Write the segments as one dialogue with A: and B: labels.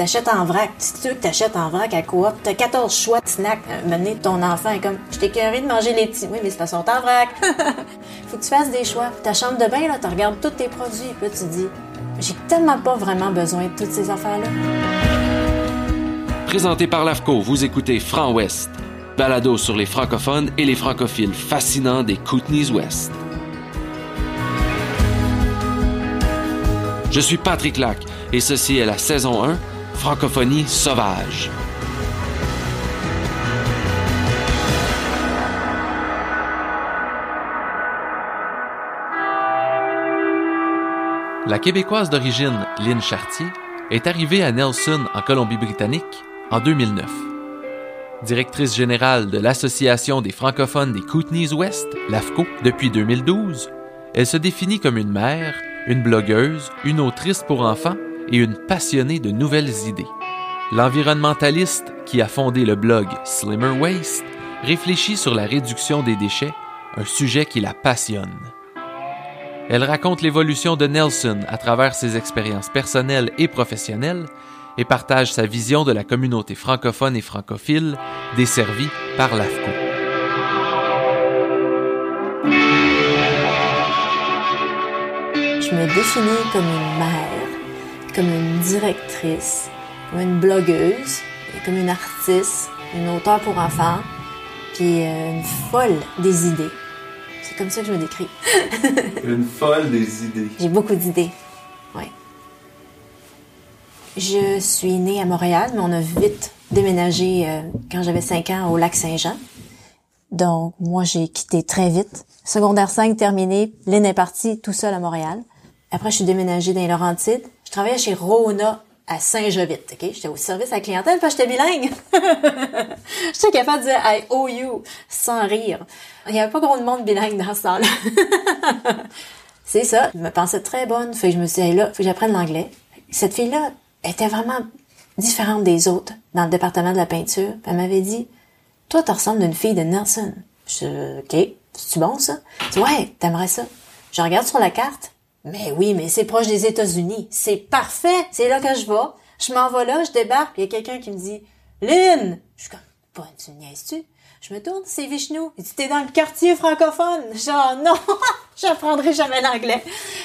A: T'achètes en vrac. Si tu veux que t'achètes en vrac à coop, t'as 14 choix de snacks. Mener ton enfant est comme, je t'ai de manger les petits. Oui, mais c'est parce qu'on en vrac. Faut que tu fasses des choix. Ta chambre de bain, là, tu regardes tous tes produits. Puis là, tu dis, j'ai tellement pas vraiment besoin de toutes ces affaires-là.
B: Présenté par l'AFCO, vous écoutez Franc Ouest. Balado sur les francophones et les francophiles fascinants des Kootenays Ouest. Je suis Patrick Lac et ceci est la saison 1 Francophonie sauvage. La Québécoise d'origine Lynn Chartier est arrivée à Nelson, en Colombie-Britannique, en 2009. Directrice générale de l'Association des francophones des Kootenays Ouest, l'AFCO, depuis 2012, elle se définit comme une mère, une blogueuse, une autrice pour enfants et une passionnée de nouvelles idées. L'environnementaliste qui a fondé le blog Slimmer Waste réfléchit sur la réduction des déchets, un sujet qui la passionne. Elle raconte l'évolution de Nelson à travers ses expériences personnelles et professionnelles et partage sa vision de la communauté francophone et francophile desservie par l'AFCO.
A: Je me définis comme une mère comme une directrice, comme une blogueuse, comme une artiste, une auteure pour enfants, puis euh, une folle des idées. C'est comme ça que je me décris.
C: une folle des idées.
A: J'ai beaucoup d'idées, oui. Je suis née à Montréal, mais on a vite déménagé euh, quand j'avais 5 ans au lac Saint-Jean. Donc, moi, j'ai quitté très vite. Secondaire 5 terminé, Lynn est partie tout seul à Montréal. Après, je suis déménagée dans les Laurentides. Je travaillais chez Rona à Saint-Jovite, OK? J'étais au service à la clientèle parce que j'étais bilingue. j'étais capable de dire I owe you sans rire. Il n'y avait pas gros de monde bilingue dans ce temps-là. C'est ça. Je me pensais très bonne. Fait que je me suis dit, là, faut que j'apprenne l'anglais. Cette fille-là était vraiment différente des autres dans le département de la peinture. Elle m'avait dit, toi, tu ressembles d'une fille de Nelson. Je OK, c'est bon ça? Ouais, t'aimerais ça. Je regarde sur la carte. Mais oui, mais c'est proche des États-Unis. C'est parfait. C'est là que je vais. Je m'en vais là, je débarque, puis il y a quelqu'un qui me dit Lynn! Je suis comme, pas, tu niaises-tu? Je me tourne, c'est Vishnu. Il dit, t'es dans le quartier francophone. Genre, non, j'apprendrai jamais l'anglais.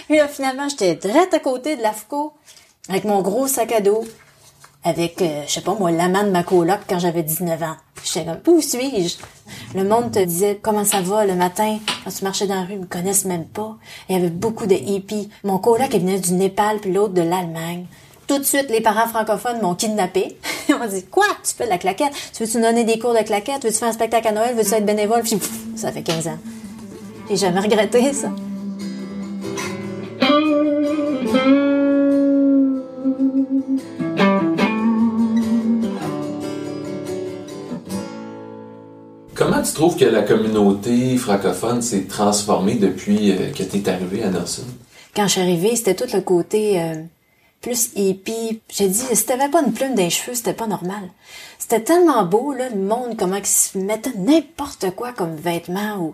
A: Puis là, finalement, j'étais direct à côté de l'AFCO, avec mon gros sac à dos, avec, euh, je sais pas moi, l'amant de ma coloc quand j'avais 19 ans. J'étais comme, où suis-je? Le monde te disait comment ça va le matin? Quand tu marchais dans la rue, ils me connaissent même pas. Il y avait beaucoup de hippies. Mon coloc, il venait du Népal, puis l'autre de l'Allemagne. Tout de suite, les parents francophones m'ont kidnappé. Ils m'ont dit, quoi? Tu fais de la claquette? Tu veux-tu donner des cours de claquette? Veux-tu faire un spectacle à Noël? Veux-tu être bénévole? Puis, ça fait 15 ans. J'ai jamais regretté ça.
C: Tu trouves que la communauté francophone s'est transformée depuis euh, que tu es arrivée à Nelson?
A: Quand je suis arrivée, c'était tout le côté euh, plus hippie. J'ai dit, si t'avais pas une plume les cheveux, c'était pas normal. C'était tellement beau, là, le monde, comment ils se mettait n'importe quoi comme vêtements.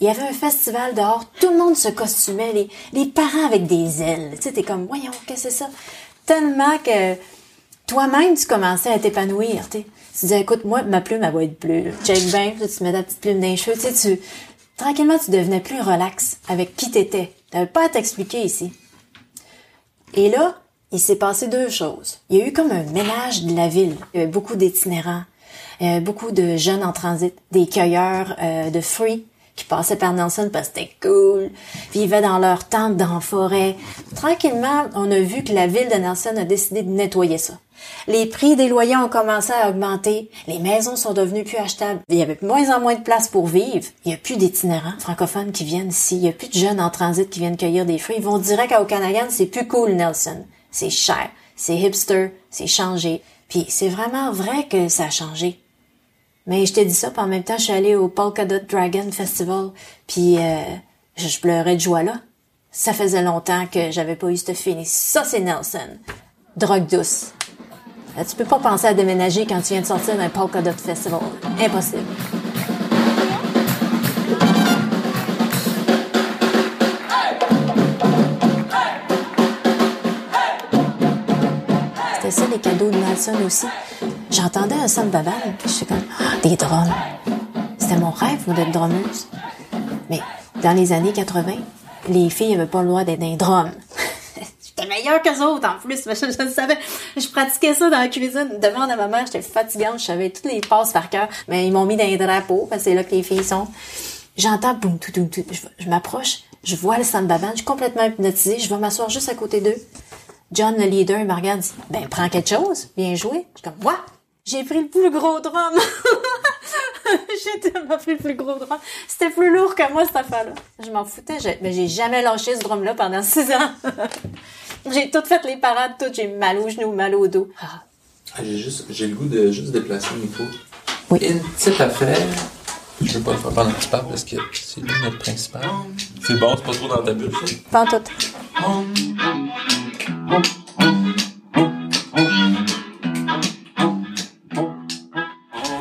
A: Il y avait un festival dehors, tout le monde se costumait, les, les parents avec des ailes. Tu sais, t'es comme, voyons, qu'est-ce que c'est ça? Tellement que toi-même, tu commençais à t'épanouir, tu tu disais, écoute, moi, ma plume, elle va être bleue. Check bien, tu mets ta petite plume dans les cheveux. Tu sais, tu, tranquillement, tu devenais plus relax avec qui t'étais. T'avais pas à t'expliquer ici. Et là, il s'est passé deux choses. Il y a eu comme un ménage de la ville. Il y avait beaucoup d'itinérants, beaucoup de jeunes en transit, des cueilleurs euh, de fruits qui passaient par Nelson parce que c'était cool. Vivaient dans leur tente dans la forêt. Tranquillement, on a vu que la ville de Nelson a décidé de nettoyer ça. Les prix des loyers ont commencé à augmenter. Les maisons sont devenues plus achetables. Il y avait moins en moins de place pour vivre. Il n'y a plus d'itinérants francophones qui viennent ici. Il n'y a plus de jeunes en transit qui viennent cueillir des fruits. Ils vont direct à Okanagan. C'est plus cool, Nelson. C'est cher. C'est hipster. C'est changé. Puis c'est vraiment vrai que ça a changé. Mais je t'ai dit ça, puis en même temps, je suis allée au Polka Dot Dragon Festival, puis euh, je pleurais de joie là. Ça faisait longtemps que j'avais pas eu cette fini. Ça, c'est Nelson. Drogue douce. Là, tu peux pas penser à déménager quand tu viens de sortir d'un Polka Dot Festival. Impossible. C'était ça les cadeaux de Nelson aussi. J'entendais un samba band, puis je suis comme Ah, des drums. C'était mon rêve d'être drummeuse. Mais dans les années 80, les filles avaient pas le droit d'être un drum. Meilleure qu'eux autres en plus, je, je savais. Je pratiquais ça dans la cuisine. Demande à ma mère, j'étais fatigante, je savais toutes les passes par cœur, mais ils m'ont mis dans les drapeaux parce que c'est là que les filles sont. J'entends boum tout tout tout. Je, m'approche, je vois le samba band, je suis complètement hypnotisée, je vais m'asseoir juste à côté d'eux. John, le leader, il me regarde, dit, ben, prends quelque chose, bien joué. Je suis comme, what? J'ai pris le plus gros drum. j'ai tellement pris le plus gros drum. C'était plus lourd que moi, cette affaire-là. Je m'en foutais. J'ai, mais j'ai jamais lâché ce drum-là pendant six ans. j'ai tout fait les parades, tout. J'ai mal aux genoux, mal au dos. Ah.
C: Ah, j'ai juste, j'ai le goût de juste déplacer le micro.
A: Oui.
C: Une petite affaire. Je veux pas le faire pendant que tu parles parce que c'est lui notre principal. C'est bon, c'est pas trop dans ta bulle, ça?
A: Pas en tout.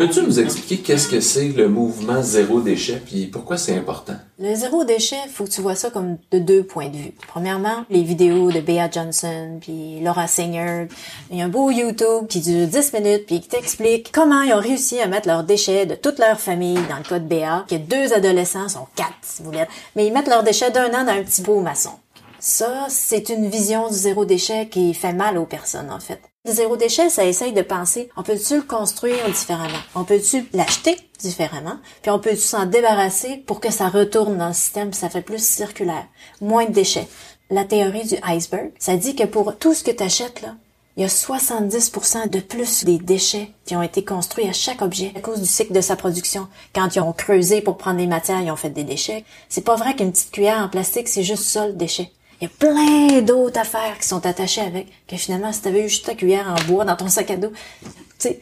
C: Peux-tu nous expliquer qu'est-ce que c'est le mouvement zéro déchet puis pourquoi c'est important?
A: Le zéro déchet, faut que tu vois ça comme de deux points de vue. Premièrement, les vidéos de Bea Johnson puis Laura Singer. Il y a un beau YouTube qui dure 10 minutes puis qui t'explique comment ils ont réussi à mettre leurs déchets de toute leur famille dans le cas de Bea, que deux adolescents sont quatre, si vous voulez. Mais ils mettent leurs déchets d'un an dans un petit pot maçon. Ça, c'est une vision du zéro déchet qui fait mal aux personnes, en fait. Le zéro déchet, ça essaye de penser, on peut-tu le construire différemment? On peut-tu l'acheter différemment? Puis on peut-tu s'en débarrasser pour que ça retourne dans le système, ça fait plus circulaire, moins de déchets? La théorie du iceberg, ça dit que pour tout ce que tu achètes, là, il y a 70% de plus des déchets qui ont été construits à chaque objet à cause du cycle de sa production. Quand ils ont creusé pour prendre les matières, ils ont fait des déchets. C'est pas vrai qu'une petite cuillère en plastique, c'est juste ça le déchet. Il y a plein d'autres affaires qui sont attachées avec, que finalement, si t'avais eu juste ta cuillère en bois dans ton sac à dos, tu sais,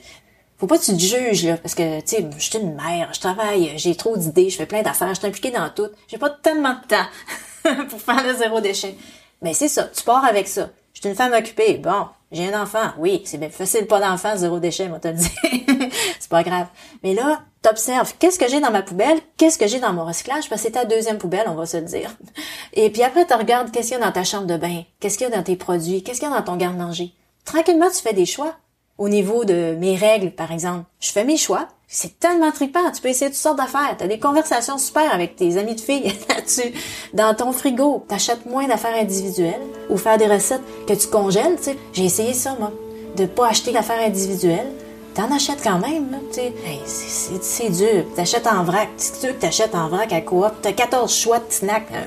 A: faut pas que tu te juges, là, parce que, tu sais, je suis une mère, je travaille, j'ai trop d'idées, je fais plein d'affaires, je suis impliquée dans tout. J'ai pas tellement de temps pour faire le zéro déchet. Mais c'est ça, tu pars avec ça. Je suis une femme occupée. Bon, j'ai un enfant. Oui, c'est bien facile, pas d'enfant, zéro déchet, moi te le c'est pas grave. Mais là, t'observes, qu'est-ce que j'ai dans ma poubelle, qu'est-ce que j'ai dans mon recyclage, parce que c'est ta deuxième poubelle, on va se le dire. Et puis après, tu regardes qu'est-ce qu'il y a dans ta chambre de bain, qu'est-ce qu'il y a dans tes produits, qu'est-ce qu'il y a dans ton garde-manger? Tranquillement, tu fais des choix. Au niveau de mes règles, par exemple, je fais mes choix. C'est tellement trippant. Tu peux essayer toutes sortes d'affaires. T'as des conversations super avec tes amis de filles là-dessus. Dans ton frigo, t'achètes moins d'affaires individuelles ou faire des recettes que tu congèles, tu sais. J'ai essayé ça, moi. De pas acheter d'affaires individuelles. T'en achètes quand même, là, tu sais. Hey, c'est- dur. T'achètes en vrac. C'est sûr que t'achètes en vrac à coop. T'as 14 choix de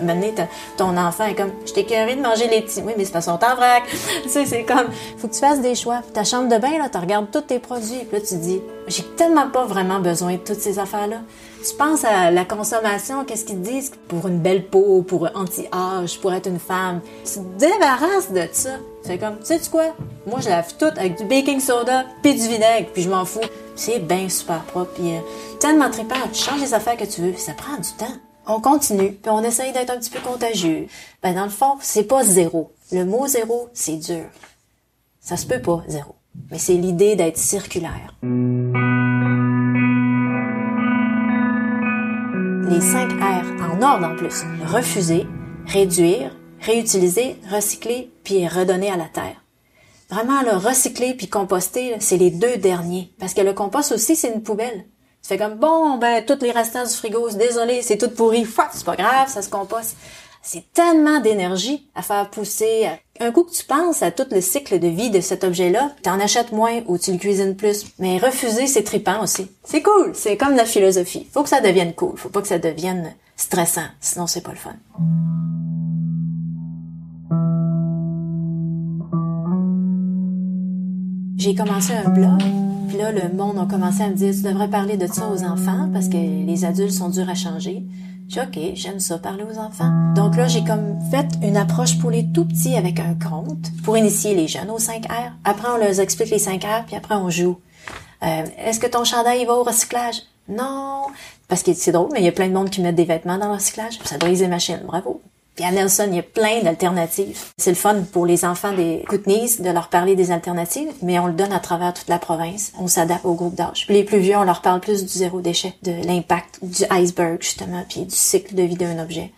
A: moment donné, t'as- ton enfant est comme, je t'ai curé de manger les petits. Oui, mais c'est qu'ils sont en vrac. tu sais, c'est comme, faut que tu fasses des choix. Ta chambre de bain, là, tu regardes tous tes produits. Puis là, tu dis, j'ai tellement pas vraiment besoin de toutes ces affaires-là. Tu penses à la consommation, qu'est-ce qu'ils disent pour une belle peau, pour anti-âge, pour être une femme? Tu te débarrasses de ça. C'est comme, tu sais quoi? Moi, je lave tout avec du baking soda puis du vinaigre, puis je m'en fous. C'est bien super propre, puis euh, tellement trippant. Tu changes les affaires que tu veux, puis ça prend du temps. On continue, puis on essaye d'être un petit peu contagieux. Ben, dans le fond, c'est pas zéro. Le mot zéro, c'est dur. Ça se peut pas, zéro. Mais c'est l'idée d'être circulaire. Les 5 R en ordre en plus. Refuser, réduire, réutiliser, recycler, puis redonner à la terre. Vraiment, le recycler puis composter, c'est les deux derniers. Parce que le compost aussi, c'est une poubelle. Tu fais comme, bon, ben, tous les restants du frigo, désolé, c'est tout pourri. C'est pas grave, ça se composte. C'est tellement d'énergie à faire pousser. Un coup que tu penses à tout le cycle de vie de cet objet-là, t'en achètes moins ou tu le cuisines plus. Mais refuser, c'est trippant aussi. C'est cool, c'est comme la philosophie. Faut que ça devienne cool, faut pas que ça devienne stressant, sinon c'est pas le fun. J'ai commencé un blog, puis là, le monde a commencé à me dire, tu devrais parler de ça aux enfants parce que les adultes sont durs à changer. J'ai OK, j'aime ça, parler aux enfants. Donc là, j'ai comme fait une approche pour les tout petits avec un compte pour initier les jeunes aux 5 R. Après, on leur explique les 5 R, puis après, on joue. Euh, Est-ce que ton chandail va au recyclage? Non. Parce que c'est drôle, mais il y a plein de monde qui met des vêtements dans le recyclage. Ça brise les machines. Bravo. Puis à Nelson, il y a plein d'alternatives. C'est le fun pour les enfants des Kootenays de leur parler des alternatives, mais on le donne à travers toute la province. On s'adapte au groupe d'âge. Puis les plus vieux, on leur parle plus du zéro déchet, de l'impact du iceberg, justement, puis du cycle de vie d'un objet.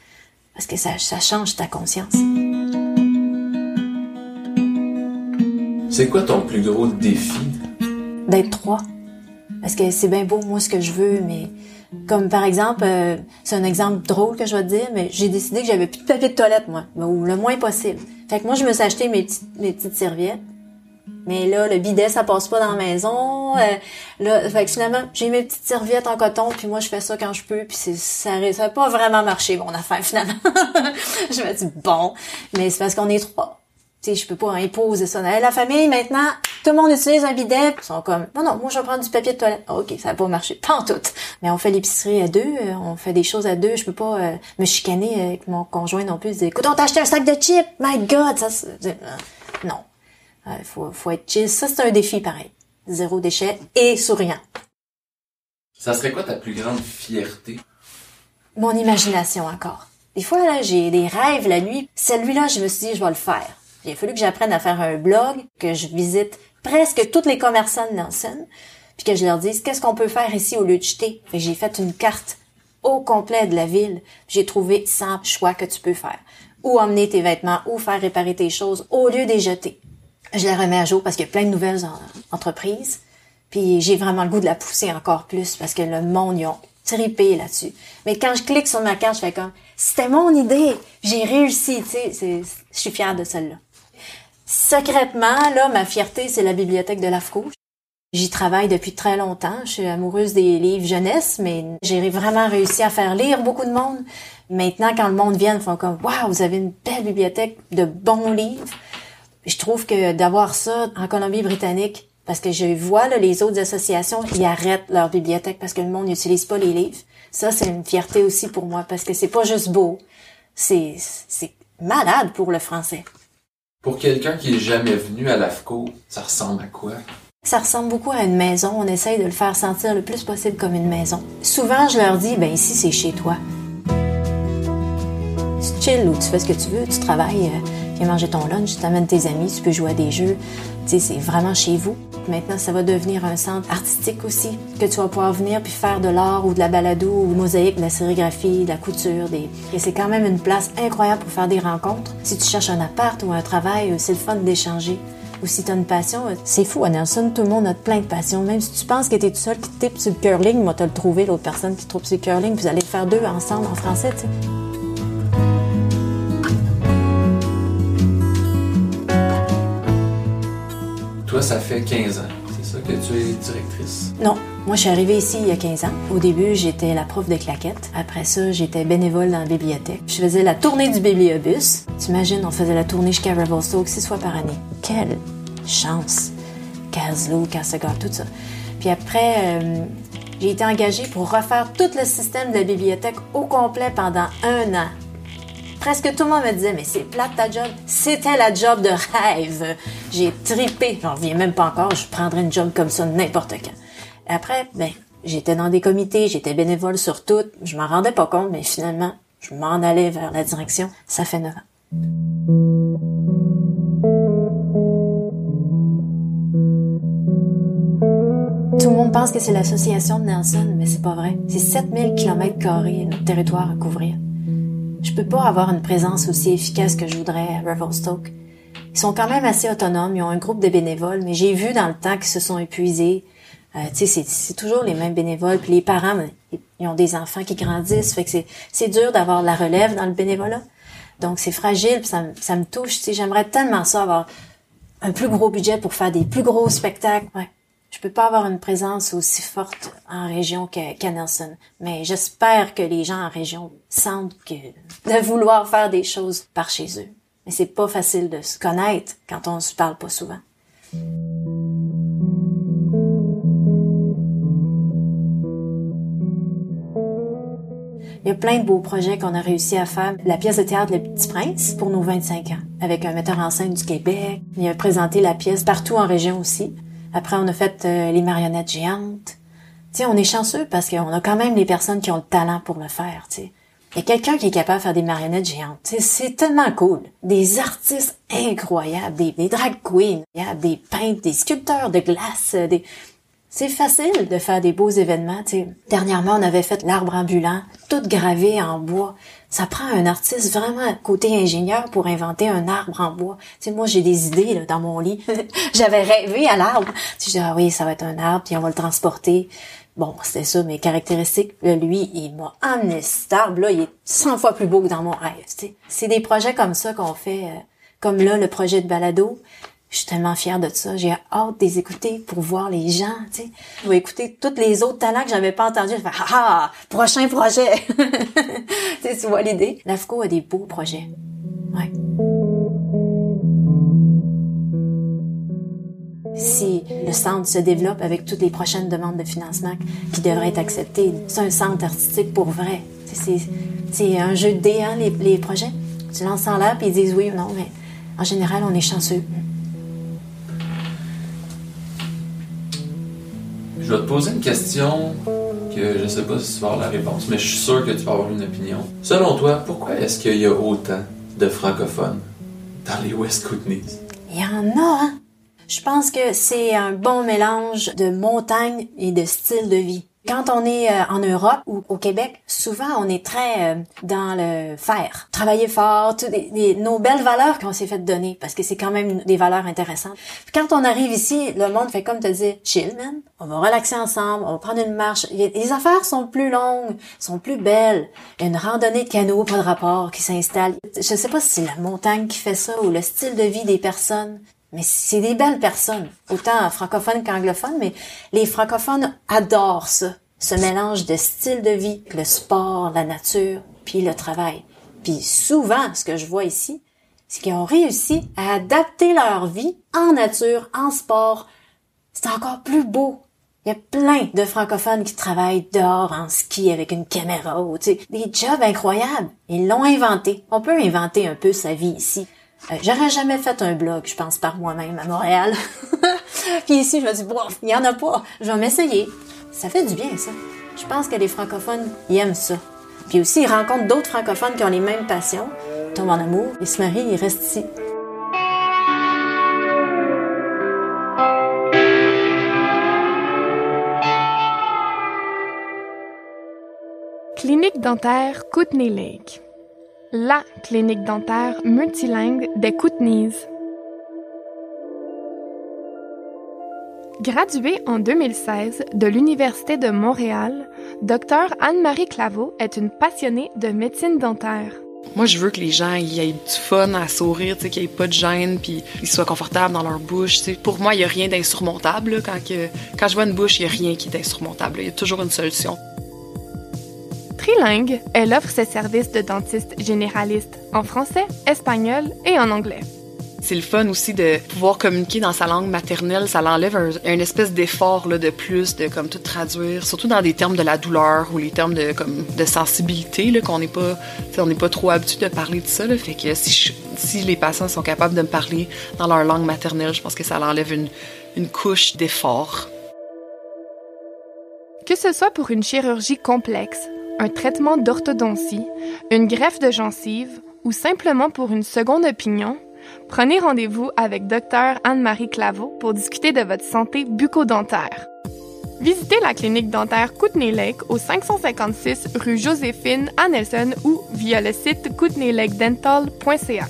A: Parce que ça, ça change ta conscience.
C: C'est quoi ton plus gros défi?
A: D'être trois. Parce que c'est bien beau, moi, ce que je veux, mais comme par exemple, euh, c'est un exemple drôle que je vais te dire, mais j'ai décidé que j'avais plus de papier de toilette, moi, ou le moins possible. Fait que moi, je me suis acheté mes, petites- mes petites serviettes. Mais là, le bidet, ça passe pas dans la maison. Euh, là, fait que finalement, j'ai mes petites serviettes en coton, puis moi, je fais ça quand je peux, puis ça ça a pas vraiment marché, mon affaire, finalement. je me dis, bon, mais c'est parce qu'on est trois. Tu sais, je peux pas imposer ça. Hey, la famille, maintenant, tout le monde utilise un bidet. Ils sont comme, non, non, moi, je vais prendre du papier de toilette. Ah, OK, ça va pas marcher. Pas en tout. Mais on fait l'épicerie à deux, euh, on fait des choses à deux. Je peux pas euh, me chicaner avec mon conjoint non plus. Dire, écoute, on t'a acheté un sac de chips. My God, ça, euh, non. Faut, faut être chill. Ça, c'est un défi pareil. Zéro déchet et souriant.
C: Ça serait quoi ta plus grande fierté?
A: Mon imagination encore. Des fois, là, j'ai des rêves la nuit. Celui-là, je me suis dit, je vais le faire. Il a fallu que j'apprenne à faire un blog, que je visite presque tous les commerçants de Nelson, puis que je leur dise qu'est-ce qu'on peut faire ici au lieu de jeter? J'ai fait une carte au complet de la ville. J'ai trouvé 100 choix que tu peux faire. Ou emmener tes vêtements, ou faire réparer tes choses au lieu de jeter. Je les remets à jour parce qu'il y a plein de nouvelles en- entreprises. Puis j'ai vraiment le goût de la pousser encore plus parce que le monde, ils ont tripé là-dessus. Mais quand je clique sur ma carte, je fais comme, c'était mon idée, j'ai réussi, tu sais, je suis fière de celle-là. Secrètement, là, ma fierté, c'est la bibliothèque de l'AFCO. J'y travaille depuis très longtemps. Je suis amoureuse des livres jeunesse, mais j'ai vraiment réussi à faire lire beaucoup de monde. Maintenant, quand le monde vient, ils font comme, waouh, vous avez une belle bibliothèque de bons livres. Je trouve que d'avoir ça en Colombie-Britannique, parce que je vois là, les autres associations, ils arrêtent leur bibliothèque parce que le monde n'utilise pas les livres. Ça, c'est une fierté aussi pour moi parce que c'est pas juste beau, c'est c'est malade pour le français.
C: Pour quelqu'un qui est jamais venu à l'AFCO, ça ressemble à quoi?
A: Ça ressemble beaucoup à une maison. On essaye de le faire sentir le plus possible comme une maison. Souvent, je leur dis, ben ici, c'est chez toi. Tu chill ou tu fais ce que tu veux, tu travailles, euh, viens manger ton lunch, tu t'amènes tes amis, tu peux jouer à des jeux. Tu sais, c'est vraiment chez vous. Maintenant, ça va devenir un centre artistique aussi, que tu vas pouvoir venir puis faire de l'art ou de la balado ou de mosaïque, de la sérigraphie, de la couture. Et c'est quand même une place incroyable pour faire des rencontres. Si tu cherches un appart ou un travail, euh, c'est le fun d'échanger. Ou si t'as une passion, euh, c'est fou à Nelson, tout le monde a plein de passions. Même si tu penses que t'es tout seul qui type sur le curling, moi t'as le trouvé l'autre personne qui trouve sur le curling, puis vous allez le faire deux ensemble en français, tu sais.
C: Ça fait 15 ans. C'est ça que tu es directrice?
A: Non, moi je suis arrivée ici il y a 15 ans. Au début, j'étais la prof de claquettes. Après ça, j'étais bénévole dans la bibliothèque. Je faisais la tournée du bibliobus. T'imagines, on faisait la tournée jusqu'à Revelstoke six fois par année. Quelle chance! Caslow, Cassagar, tout ça. Puis après, euh, j'ai été engagée pour refaire tout le système de la bibliothèque au complet pendant un an. Presque tout le monde me disait, mais c'est plate ta job. C'était la job de rêve. J'ai tripé. J'en reviens même pas encore. Je prendrais une job comme ça n'importe quand. Après, ben, j'étais dans des comités, j'étais bénévole sur tout. Je m'en rendais pas compte, mais finalement, je m'en allais vers la direction. Ça fait neuf ans. Tout le monde pense que c'est l'association de Nelson, mais c'est pas vrai. C'est 7000 km carrés, notre territoire à couvrir. Je peux pas avoir une présence aussi efficace que je voudrais à Revelstoke. Ils sont quand même assez autonomes, ils ont un groupe de bénévoles, mais j'ai vu dans le temps qu'ils se sont épuisés. Euh, tu sais, c'est- toujours les mêmes bénévoles, puis les parents, ils- ont des enfants qui grandissent, fait que c'est- dur d'avoir la relève dans le bénévolat. Donc c'est fragile, ça, me- ça me touche. Tu sais, j'aimerais tellement ça avoir un plus gros budget pour faire des plus gros spectacles. Je peux pas avoir une présence aussi forte en région qu'à Nelson, mais j'espère que les gens en région sentent que de vouloir faire des choses par chez eux. Mais c'est pas facile de se connaître quand on se parle pas souvent. Il y a plein de beaux projets qu'on a réussi à faire. La pièce de théâtre Le Petit Prince pour nos 25 ans, avec un metteur en scène du Québec. Il a présenté la pièce partout en région aussi. Après, on a fait euh, les marionnettes géantes. Tu on est chanceux parce qu'on a quand même les personnes qui ont le talent pour le faire. Il y a quelqu'un qui est capable de faire des marionnettes géantes. C'est tellement cool. Des artistes incroyables, des, des drag queens, des peintres, des sculpteurs de glace, des, c'est facile de faire des beaux événements. sais. Dernièrement, on avait fait l'arbre ambulant, tout gravé en bois. Ça prend un artiste vraiment côté ingénieur pour inventer un arbre en bois. sais, moi, j'ai des idées là, dans mon lit. J'avais rêvé à l'arbre. Je dis, ah oui, ça va être un arbre, puis on va le transporter. Bon, c'était ça, mes caractéristiques. Lui, il m'a amené cet arbre-là. Il est 100 fois plus beau que dans mon rêve. C'est des projets comme ça qu'on fait, euh, comme là, le projet de balado. Je suis tellement fière de ça. J'ai hâte de les écouter pour voir les gens, tu sais. Je vais écouter tous les autres talents que j'avais pas entendus. Je faire, ah, prochain projet. tu vois l'idée. L'AFCO a des beaux projets. Ouais. Si le centre se développe avec toutes les prochaines demandes de financement qui devraient être acceptées, c'est un centre artistique pour vrai. C'est un jeu de dés, hein, les, les projets. Tu lances en l'air puis ils disent oui ou non, mais en général, on est chanceux.
C: Je vais te poser une question que je ne sais pas si tu vas avoir la réponse, mais je suis sûr que tu vas avoir une opinion. Selon toi, pourquoi est-ce qu'il y a autant de francophones dans les West Kootenays?
A: Il y en a, hein? Je pense que c'est un bon mélange de montagne et de style de vie. Quand on est euh, en Europe ou au Québec, souvent on est très euh, dans le faire, travailler fort, tout nos belles valeurs qu'on s'est fait donner, parce que c'est quand même des valeurs intéressantes. quand on arrive ici, le monde fait comme te dire, chill man, on va relaxer ensemble, on va prendre une marche. Les affaires sont plus longues, sont plus belles. Une randonnée de canot, pas de rapport, qui s'installe. Je sais pas si c'est la montagne qui fait ça ou le style de vie des personnes. Mais c'est des belles personnes, autant francophones qu'anglophones, mais les francophones adorent ça, ce mélange de style de vie, le sport, la nature, puis le travail. Puis souvent, ce que je vois ici, c'est qu'ils ont réussi à adapter leur vie en nature, en sport. C'est encore plus beau. Il y a plein de francophones qui travaillent dehors en ski avec une caméra ou des jobs incroyables. Ils l'ont inventé. On peut inventer un peu sa vie ici. Euh, j'aurais jamais fait un blog, je pense, par moi-même à Montréal. Puis ici, je me dis, bon, il y en a pas. Je vais m'essayer. Ça fait du bien, ça. Je pense que les francophones, ils aiment ça. Puis aussi, ils rencontrent d'autres francophones qui ont les mêmes passions, tombent en amour, ils se marient, ils restent ici.
D: Clinique dentaire Kootenay Lake la clinique dentaire multilingue des Kootenays. Graduée en 2016 de l'Université de Montréal, Dr Anne-Marie Claveau est une passionnée de médecine dentaire.
E: Moi, je veux que les gens aient du fun à sourire, qu'il n'y ait pas de gêne, puis qu'ils soient confortables dans leur bouche. Pour moi, il n'y a rien d'insurmontable. Quand, quand je vois une bouche, il n'y a rien qui est insurmontable. Il y a toujours une solution.
D: Trilingue, elle offre ses services de dentiste généraliste en français, espagnol et en anglais.
E: C'est le fun aussi de pouvoir communiquer dans sa langue maternelle. Ça l'enlève un, une espèce d'effort de plus de comme tout traduire, surtout dans des termes de la douleur ou les termes de comme de sensibilité là qu'on n'est pas, on n'est pas trop habitué de parler de ça. Là. Fait que si, si les patients sont capables de me parler dans leur langue maternelle, je pense que ça l'enlève une, une couche d'effort.
D: Que ce soit pour une chirurgie complexe, un traitement d'orthodontie, une greffe de gencive ou simplement pour une seconde opinion, prenez rendez-vous avec Dr Anne-Marie Claveau pour discuter de votre santé bucco-dentaire. Visitez la clinique dentaire Kootenay Lake au 556 rue Joséphine à Nelson ou via le site kootenaylakedental.ca.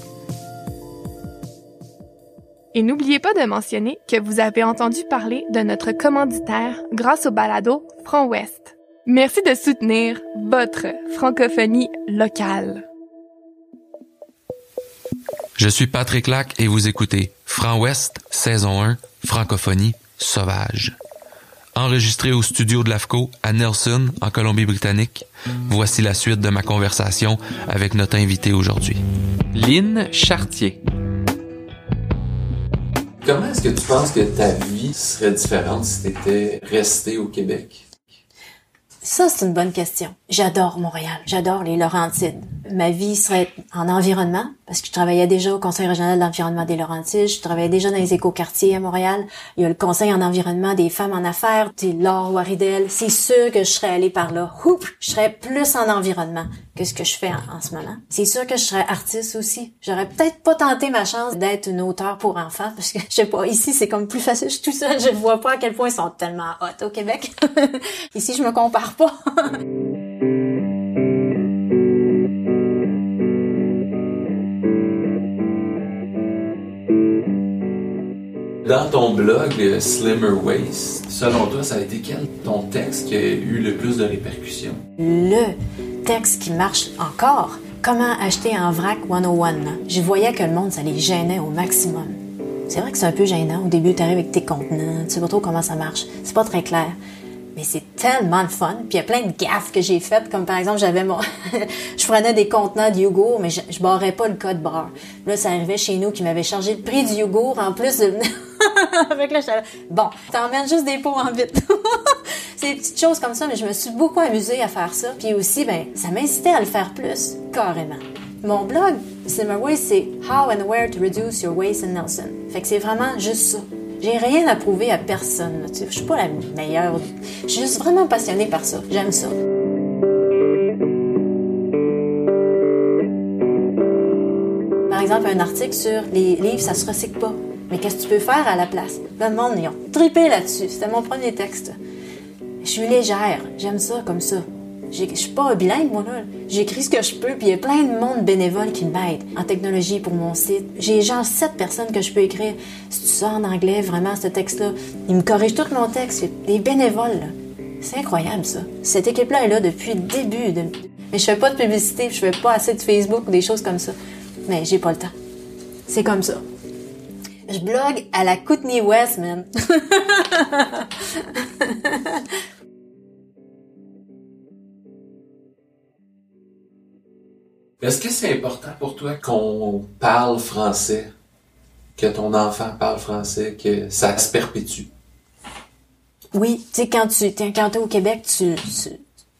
D: Et n'oubliez pas de mentionner que vous avez entendu parler de notre commanditaire grâce au balado Front Ouest. Merci de soutenir votre francophonie locale.
B: Je suis Patrick Lac et vous écoutez Franc Ouest, saison 1, francophonie sauvage. Enregistré au studio de l'AFCO à Nelson, en Colombie-Britannique, voici la suite de ma conversation avec notre invité aujourd'hui. Lynn Chartier.
C: Comment est-ce que tu penses que ta vie serait différente si tu étais resté au Québec?
A: Ça, c'est une bonne question. J'adore Montréal. J'adore les Laurentides. Ma vie serait en environnement, parce que je travaillais déjà au Conseil régional d'environnement des Laurentides. Je travaillais déjà dans les écoquartiers à Montréal. Il y a le Conseil en environnement des femmes en affaires. C'est Laure Waridel. C'est sûr que je serais allée par là. Oup, je serais plus en environnement que ce que je fais en, ce moment. C'est sûr que je serais artiste aussi. J'aurais peut-être pas tenté ma chance d'être une auteure pour enfants, parce que je sais pas, ici c'est comme plus facile. Je suis tout seul, je vois pas à quel point ils sont tellement hot au Québec. ici je me compare pas.
C: Dans ton blog euh, Slimmer Waist, selon toi, ça a été quel ton texte qui a eu le plus de répercussions?
A: Le texte qui marche encore, comment acheter en vrac 101. Je voyais que le monde, ça les gênait au maximum. C'est vrai que c'est un peu gênant. Au début, tu arrives avec tes contenants, tu sais pas trop comment ça marche. C'est pas très clair. Mais c'est tellement de fun. Puis il y a plein de gaffes que j'ai faites, comme par exemple, j'avais mon... je prenais des contenants de yogourt, mais je, je barrais pas le code barre. Là, ça arrivait chez nous qui m'avait chargé le prix du yogourt en plus de... Avec le chalet. Bon, t'emmènes juste des pots en vite. c'est des petites choses comme ça, mais je me suis beaucoup amusée à faire ça. Puis aussi, ben, ça m'incitait à le faire plus, carrément. Mon blog, ma way, c'est How and Where to Reduce Your Waste in Nelson. Fait que c'est vraiment juste ça. J'ai rien à prouver à personne. Je suis pas la meilleure. Je suis juste vraiment passionnée par ça. J'aime ça. Par exemple, un article sur les livres, ça se recycle pas. Mais qu'est-ce que tu peux faire à la place? le monde, ils ont là-dessus. C'était mon premier texte. Je suis légère. J'aime ça comme ça. Je suis pas bilingue, moi, là. J'écris ce que je peux, puis il y a plein de monde bénévole qui m'aide en technologie pour mon site. J'ai genre sept personnes que je peux écrire. Si tu sors en anglais, vraiment, ce texte-là, ils me corrigent tout mon texte. Des bénévoles, là. C'est incroyable, ça. Cette équipe-là est là depuis le début. De... Mais je fais pas de publicité, je fais pas assez de Facebook ou des choses comme ça. Mais j'ai pas le temps. C'est comme ça. Je blogue à la Kootenai West, man.
C: Est-ce que c'est important pour toi qu'on parle français? Que ton enfant parle français, que ça se perpétue?
A: Oui, tu sais, quand tu es au Québec, tu,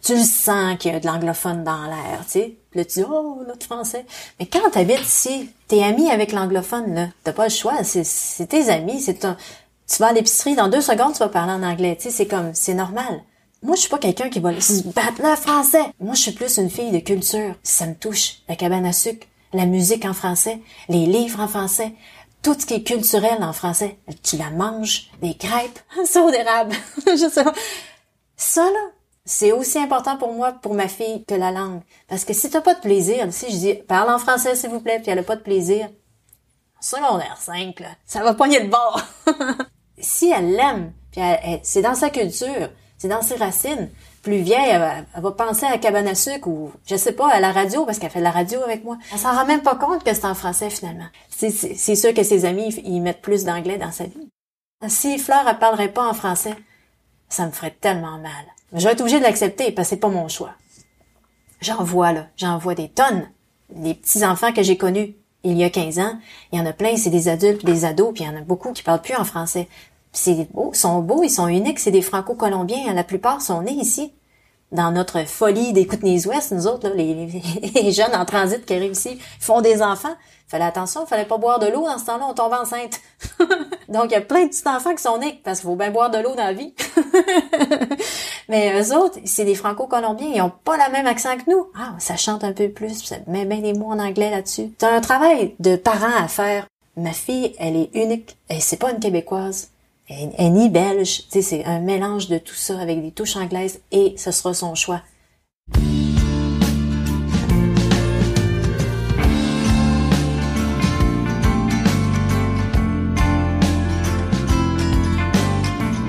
A: tu, le sens qu'il y a de l'anglophone dans l'air, tu sais. Là, tu dis, oh, notre français. Mais quand tu habites ici, t'es ami avec l'anglophone, là. T'as pas le choix. C'est tes amis. C'est. Tu vas à l'épicerie, dans deux secondes, tu vas parler en anglais. Tu sais, c'est comme, c'est normal. Moi, je suis pas quelqu'un qui va se battre le français. Moi, je suis plus une fille de culture. Ça me touche. La cabane à sucre, la musique en français, les livres en français, tout ce qui est culturel en français. Tu la manges, des crêpes, saut d'érable, je sais pas. Ça, là, c'est aussi important pour moi, pour ma fille, que la langue. Parce que si t'as pas de plaisir, si je dis, parle en français, s'il vous plaît, puis elle a pas de plaisir, secondaire 5, là, ça va pogner le bord. si elle l'aime, puis c'est dans sa culture, c'est dans ses racines. Plus vieille, elle va, penser à cabane à sucre ou, je sais pas, à la radio parce qu'elle fait de la radio avec moi. Elle s'en rend même pas compte que c'est en français finalement. C'est sûr que ses amis, ils mettent plus d'anglais dans sa vie. Si Fleur, elle parlerait pas en français, ça me ferait tellement mal. Mais je vais être obligée de l'accepter parce que c'est pas mon choix. J'en vois, là. J'en vois des tonnes. Les petits-enfants que j'ai connus il y a 15 ans, il y en a plein, c'est des adultes, des ados, puis il y en a beaucoup qui parlent plus en français c'est beau, ils sont beaux, ils sont uniques, c'est des franco-colombiens, la plupart sont nés ici. Dans notre folie des Kootenays-Ouest, nous autres, les, jeunes en transit qui arrivent ici, font des enfants. Fallait attention, fallait pas boire de l'eau dans ce temps-là, on tombe enceinte. Donc, il y a plein de petits enfants qui sont nés, parce qu'il faut bien boire de l'eau dans la vie. Mais eux autres, c'est des franco-colombiens, ils ont pas le même accent que nous. Ah, ça chante un peu plus, ça met bien des mots en anglais là-dessus. C'est un travail de parents à faire. Ma fille, elle est unique. Et c'est pas une québécoise ni belge, c'est un mélange de tout ça avec des touches anglaises et ce sera son choix.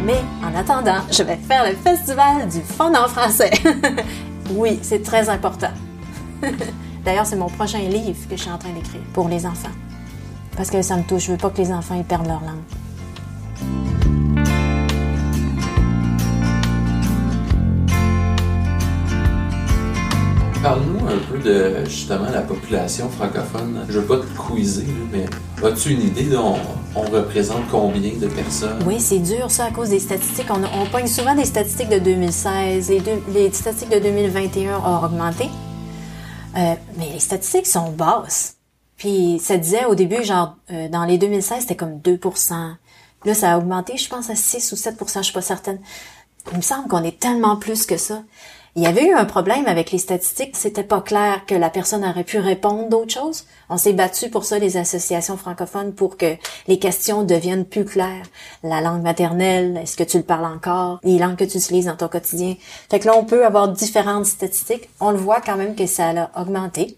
A: Mais en attendant, je vais faire le festival du fond en français. oui, c'est très important. D'ailleurs, c'est mon prochain livre que je suis en train d'écrire pour les enfants. Parce que ça me touche, je veux pas que les enfants ils perdent leur langue.
C: Parle-nous un peu de justement la population francophone. Je veux pas te quizer, mais as-tu une idée dont on représente combien de personnes?
A: Oui, c'est dur ça à cause des statistiques. On, on pogne souvent des statistiques de 2016. Les, deux- les statistiques de 2021 ont augmenté. Euh, mais les statistiques sont basses. Puis ça disait au début, genre, euh, dans les 2016, c'était comme 2% Là, ça a augmenté, je pense, à 6 ou 7% je suis pas certaine. Il me semble qu'on est tellement plus que ça. Il y avait eu un problème avec les statistiques. C'était pas clair que la personne aurait pu répondre d'autres choses. On s'est battu pour ça, les associations francophones, pour que les questions deviennent plus claires. La langue maternelle, est-ce que tu le parles encore? Les langues que tu utilises dans ton quotidien. Fait que là, on peut avoir différentes statistiques. On le voit quand même que ça a augmenté.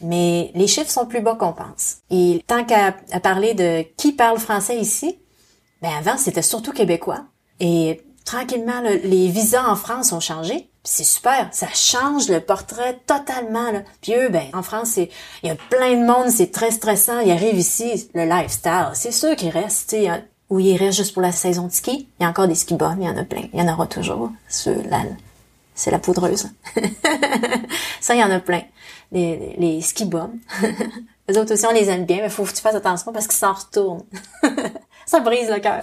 A: Mais les chiffres sont plus bas qu'on pense. Et tant qu'à parler de qui parle français ici, ben avant, c'était surtout québécois. Et tranquillement, le- les visas en France ont changé. C'est super, ça change le portrait totalement. Là. Puis eux, ben, en France, il y a plein de monde, c'est très stressant. Ils arrivent ici, le lifestyle, c'est sûr qu'ils restent, hein, ou ils restent juste pour la saison de ski. Il y a encore des ski bums, il y en a plein, il y en aura toujours. Là, c'est la poudreuse. ça, il y en a plein. Les, les, ski bums. Les autres aussi, on les aime bien, mais faut que tu fasses attention parce qu'ils s'en retournent. ça brise le cœur.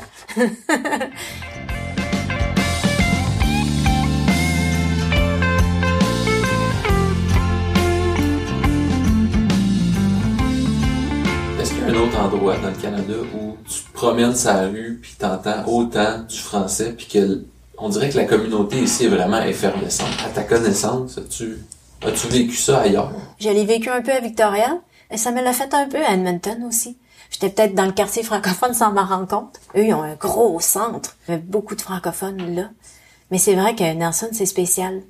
C: Un autre endroit dans le Canada où tu promènes la rue puis t'entends autant du français puis que on dirait que la communauté ici est vraiment effervescente. À ta connaissance, as-tu as-tu vécu ça ailleurs?
A: Je l'ai vécu un peu à Victoria, et ça me l'a fait un peu à Edmonton aussi. J'étais peut-être dans le quartier francophone sans m'en rendre compte. Eux, ils ont un gros centre. Beaucoup de francophones là. Mais c'est vrai que Nelson, c'est spécial.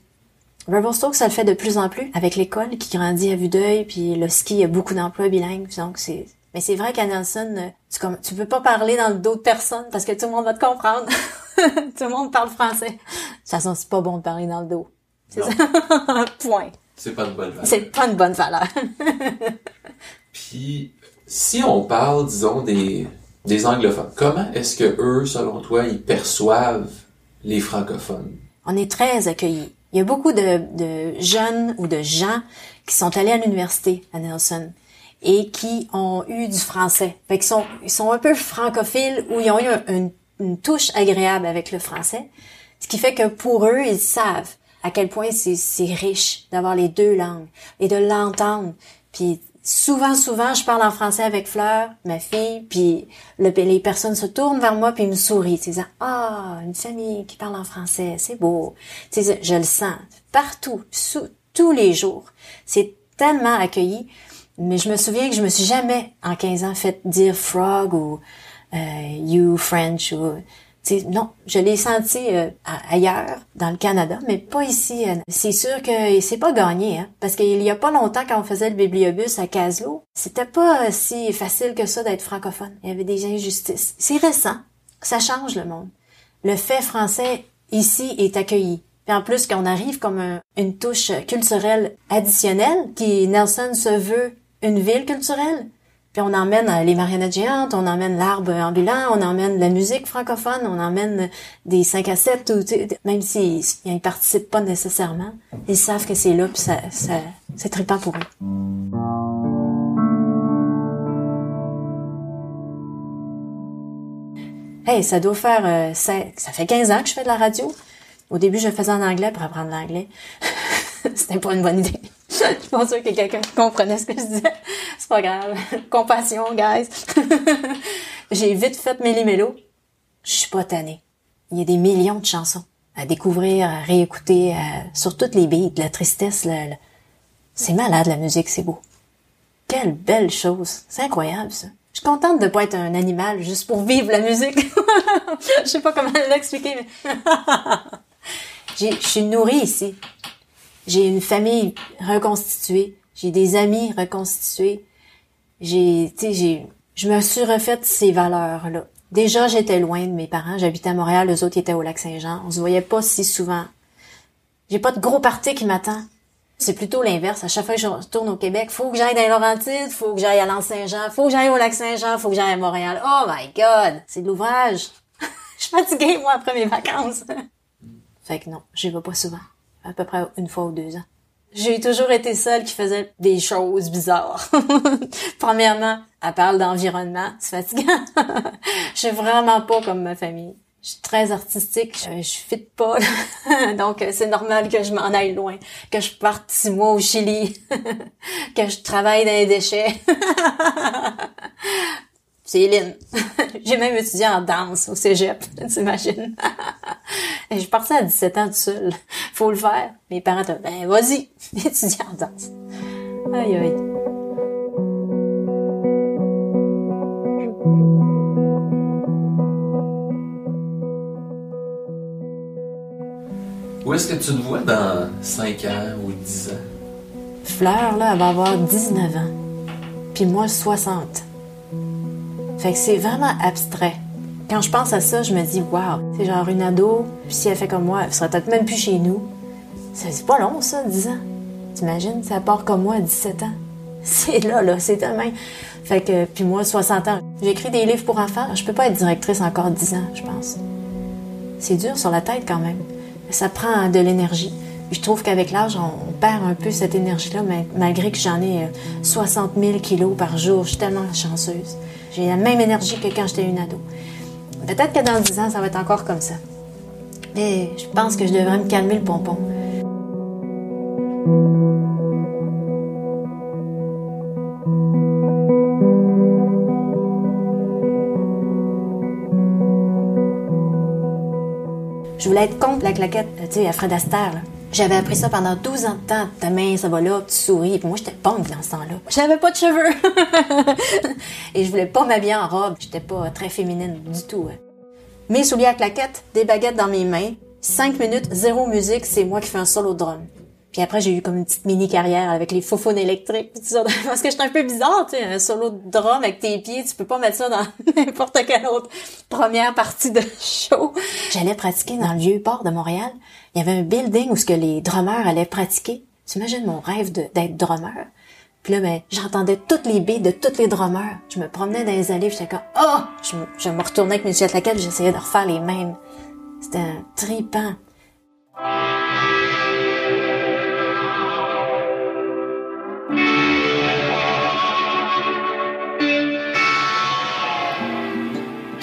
A: Revelstoke, ça le fait de plus en plus avec l'école qui grandit à vue d'œil, puis le ski, a beaucoup d'emplois bilingues, donc c'est... Mais c'est vrai qu'à Nelson, euh, tu, comme, tu peux pas parler dans le dos de personne parce que tout le monde va te comprendre. tout le monde parle français. De toute façon, c'est pas bon de parler dans le dos. C'est ça. Point.
C: C'est pas de bonne valeur.
A: C'est pas une bonne valeur.
C: Puis, si on parle, disons, des, des anglophones, comment est-ce que eux, selon toi, ils perçoivent les francophones?
A: On est très accueillis. Il y a beaucoup de, de jeunes ou de gens qui sont allés à l'université à Nelson et qui ont eu du français. Fait qu'ils sont, ils sont un peu francophiles ou ils ont eu un- une, une touche agréable avec le français. Ce qui fait que pour eux, ils savent à quel point c'est, riche d'avoir les deux langues et de l'entendre. Puis souvent, souvent, je parle en français avec Fleur, ma fille, puis le, les personnes se tournent vers moi puis me sourient, disant ah une famille qui parle en français, c'est beau. Tu sais, je le sens partout, sous, tous les jours. C'est tellement accueilli. Mais je me souviens que je me suis jamais, en 15 ans, fait dire frog ou euh, you French ou non, je l'ai senti euh, ailleurs, dans le Canada, mais pas ici. euh. C'est sûr que c'est pas gagné, hein, parce qu'il y a pas longtemps, quand on faisait le bibliobus à Caslo, c'était pas si facile que ça d'être francophone. Il y avait des injustices. C'est récent. Ça change le monde. Le fait français ici est accueilli. Puis en plus qu'on arrive comme un- une touche culturelle additionnelle, qui Nelson se veut une ville culturelle. Puis on emmène euh, les marionnettes géantes, on emmène l'arbre ambulant, on emmène la musique francophone, on emmène des 5 à 7, ou, tu sais, même s'ils ils participent pas nécessairement. Ils savent que c'est là, puis ça, ça, c'est trippant pour eux. Hey, ça doit faire... euh, ça, ça fait 15 ans que je fais de la radio. Au début, je faisais en anglais pour apprendre l'anglais. C'était pas une bonne idée. Je suis pas sûre que quelqu'un comprenait ce que je disais. C'est pas grave. Compassion, guys. J'ai vite fait mes limélos. Je suis pas tannée. Il y a des millions de chansons à découvrir, à réécouter, à- sur toutes les beats, la tristesse, le- c'est malade la musique, c'est beau. Quelle belle chose. C'est incroyable ça. Je suis contente de pas être un animal juste pour vivre la musique. Je sais pas comment l'expliquer, mais je suis nourrie ici. J'ai une famille reconstituée. J'ai des amis reconstitués. J'ai, tu j'ai, je me suis refaite ces valeurs-là. Déjà, j'étais loin de mes parents. J'habitais à Montréal, les autres étaient au Lac-Saint-Jean. On se voyait pas si souvent. J'ai pas de gros parti qui m'attend. C'est plutôt l'inverse. À chaque fois que je retourne au Québec, faut que j'aille dans les Laurentides, faut que j'aille à l'Anse-Saint-Jean, faut que j'aille au Lac-Saint-Jean, faut que j'aille à Montréal. Oh my God! C'est de l'ouvrage. je suis fatiguée, moi, après mes vacances. fait que non, j'y vais pas souvent. À peu près une fois ou deux ans. J'ai toujours été celle qui faisait des choses bizarres. Premièrement, elle parle d'environnement, c'est fatigant. je suis vraiment pas comme ma famille. Je suis très artistique, je, je fit pas, donc c'est normal que je m'en aille loin, que je parte six mois au Chili, que je travaille dans les déchets. Lynn. J'ai même étudié en danse au cégep, t'imagines? Je suis partie à 17 ans tout seul. Faut le faire. Mes parents étaient, ben, vas-y, étudie en danse. Aïe, aïe.
C: Où est-ce que tu te vois dans 5 ans ou 10 ans?
A: Fleur, là, elle va avoir 19 ans. Puis moi, 60. Fait que c'est vraiment abstrait. Quand je pense à ça, je me dis, wow, c'est genre une ado, si elle fait comme moi, elle serait peut-être même plus chez nous. C'est pas long, ça, 10 ans. T'imagines, ça part comme moi à 17 ans. C'est là, là, c'est tellement... Fait que, puis moi, 60 ans, j'écris des livres pour enfants. Je peux pas être directrice encore 10 ans, je pense. C'est dur sur la tête quand même. Ça prend de l'énergie. Je trouve qu'avec l'âge, on, perd un peu cette énergie-là, malgré que j'en ai 60 euh, 000 kilos par jour. Je suis tellement chanceuse. J'ai la même énergie que quand j'étais une ado. Peut-être que dans 10 ans, ça va être encore comme ça. Mais je pense que je devrais me calmer le pompon. Je voulais être contre la claquette, tu sais, à Fred Astaire. J'avais appris ça pendant 12 ans de temps. Ta main, ça va là, tu souris. Puis moi, j'étais punk dans ce temps-là. J'avais pas de cheveux. Et je voulais pas m'habiller en robe. J'étais pas très féminine du tout. Hein. Mes souliers à claquettes, des baguettes dans mes mains. Cinq minutes, zéro musique, c'est moi qui fais un solo drum. Puis après, j'ai eu comme une petite mini-carrière avec les faux électriques. Parce que j'étais un peu bizarre, tu sais, un solo de drum avec tes pieds, tu peux pas mettre ça dans n'importe quelle autre première partie de show. J'allais pratiquer dans le vieux port de Montréal. Il y avait un building où ce que les drummers allaient pratiquer. Tu imagines mon rêve d'être drummer? Puis là, ben, j'entendais toutes les billes de tous les drummers. Je me promenais dans les allées, j'étais comme, oh! Je, me retournais avec mes chutes laquelle j'essayais de refaire les mêmes. C'était un tripant.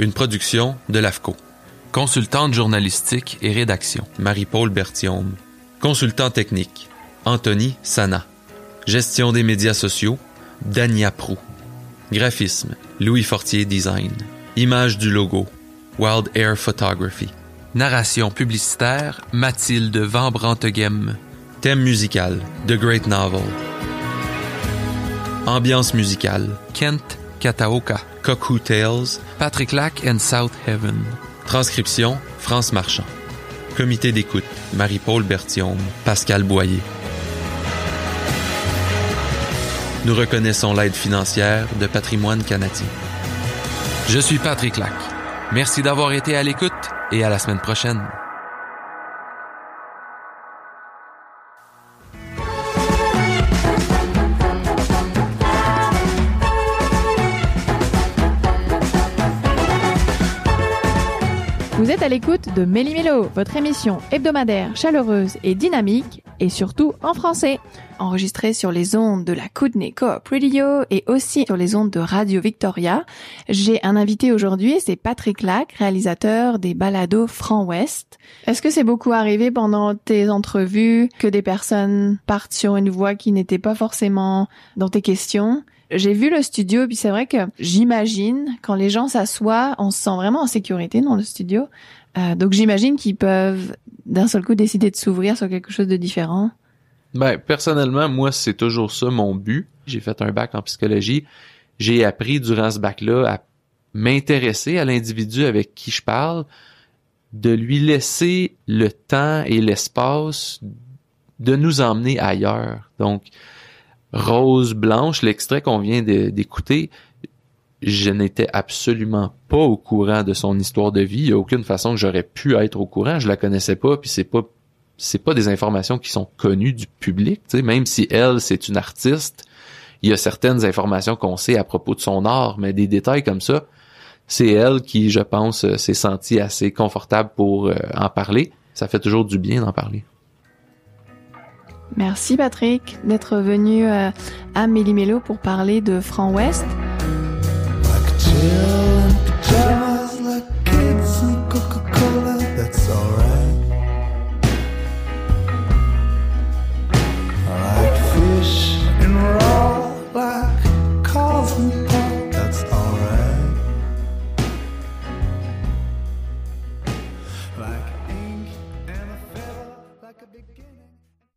B: une production de l'AFCO. Consultante journalistique et rédaction, Marie-Paul Berthiaume. Consultant technique, Anthony Sana. Gestion des médias sociaux, Dania Prou. Graphisme, Louis Fortier Design. Image du logo, Wild Air Photography. Narration publicitaire, Mathilde Van Branteghem. Thème musical, The Great Novel. Ambiance musicale, Kent Kataoka. Cuckoo Tales, Patrick Lac and South Heaven. Transcription, France Marchand. Comité d'écoute, Marie-Paul Berthiaume, Pascal Boyer. Nous reconnaissons l'aide financière de Patrimoine canadien. Je suis Patrick Lac. Merci d'avoir été à l'écoute et à la semaine prochaine.
D: Vous êtes à l'écoute de Méli-Mélo, votre émission hebdomadaire chaleureuse et dynamique, et surtout en français. Enregistrée sur les ondes de la Kootenay Coop Radio et aussi sur les ondes de Radio Victoria. J'ai un invité aujourd'hui, c'est Patrick Lac, réalisateur des balados Franc Ouest. Est-ce que c'est beaucoup arrivé pendant tes entrevues que des personnes partent sur une voie qui n'était pas forcément dans tes questions? J'ai vu le studio, puis c'est vrai que j'imagine quand les gens s'assoient, on se sent vraiment en sécurité dans le studio. Euh, donc j'imagine qu'ils peuvent d'un seul coup décider de s'ouvrir sur quelque chose de différent.
B: Ben personnellement, moi c'est toujours ça mon but. J'ai fait un bac en psychologie. J'ai appris durant ce bac-là à m'intéresser à l'individu avec qui je parle, de lui laisser le temps et l'espace de nous emmener ailleurs. Donc, Rose Blanche, l'extrait qu'on vient d'écouter, je n'étais absolument pas au courant de son histoire de vie. Il n'y a aucune façon que j'aurais pu être au courant. Je la connaissais pas, puis c'est pas c'est pas des informations qui sont connues du public. Même si elle, c'est une artiste, il y a certaines informations qu'on sait à propos de son art, mais des détails comme ça, c'est elle qui, je pense, euh, s'est sentie assez confortable pour euh, en parler. Ça fait toujours du bien d'en parler.
F: Merci Patrick d'être venu euh, à Méli-Mélo pour parler de Franc Ouest.